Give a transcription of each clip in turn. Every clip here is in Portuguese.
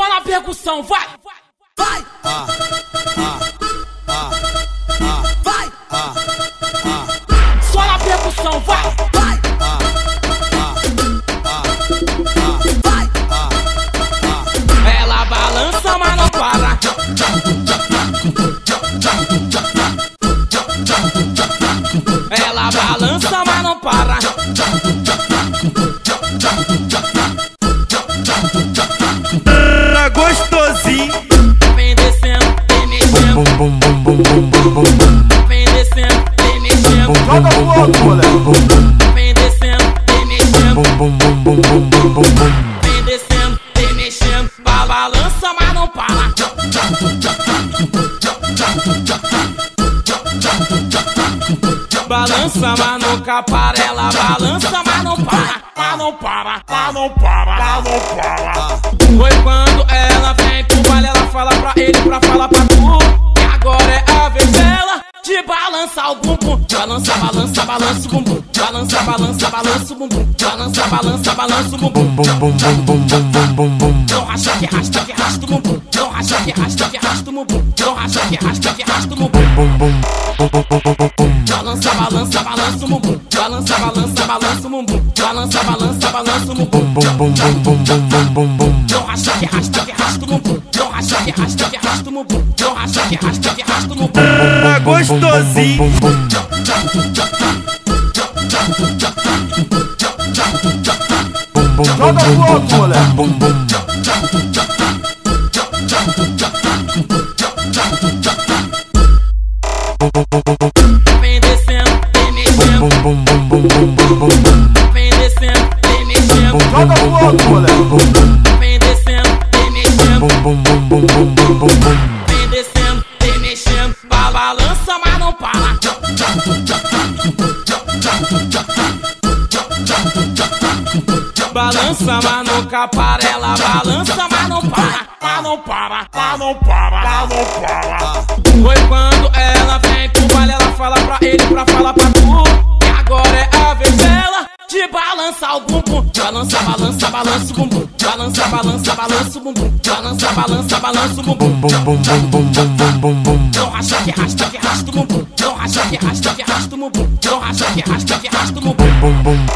Só na percussão, vai! Vai! Ah, ah, ah, Vai! ah, Só na percussão, vai! Vai! Vai! Ela balança, mas não para. Ela balança, mas não para. Gostosinho. Vem descendo, vem mexendo. Vem descendo, vem mexendo. Joga alto, moleque. Vem descendo, vem mexendo. Vem descendo, vem mexendo. Ba- Balança, mas não para. Balança, mas nunca para. Ela balança, mas não para. Mas não para, mas não para, mas não para. Foi quando bumbum. Balança, balança, balança o bumbum. Balança, balança, balança o bumbum. Balança, balança, balança o bumbum. Não racha que rasta que rasta o bumbum. Não racha que rasta que rasta o bumbum. Não racha que rasta que rasta o bumbum. Balança, balança, balança o bumbum. Balança, balança, balança o bumbum. Balança, balança, balança o bumbum. Não racha que rasta que rasta o bumbum. Não racha que rasta que rasta o bumbum. Não racha que rasta que rasta o bumbum. Tá gostosinho. Joga pro moleque. Vem Vem descendo, vem mexendo. Ba- Balança, mas não para. Balança, mas nunca para. Ela balança, mas não para. Mas não para, mas não para, mas não para. Foi quando ela bumbum. Balança, balança, balança o bumbum. Balança, balança, balança o bumbum. Balança, balança, balança o bumbum. Não racha que rasta que rasta o bumbum. Racha que rasta que rasta o bumbum. Não racha que rasta que rasta o bumbum.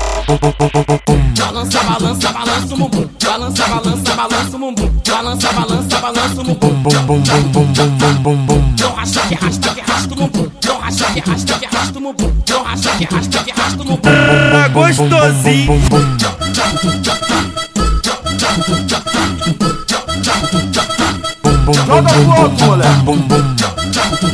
Balança, balança, balança o bumbum. Balança, balança, balança o bumbum. Balança, balança, balança o bumbum. Não racha que rasta que rasta o bumbum. Não racha que rasta que rasta o bumbum. Não racha que rasta que rasta o bumbum. Tá gostosinho. Joga pro alto, moleque.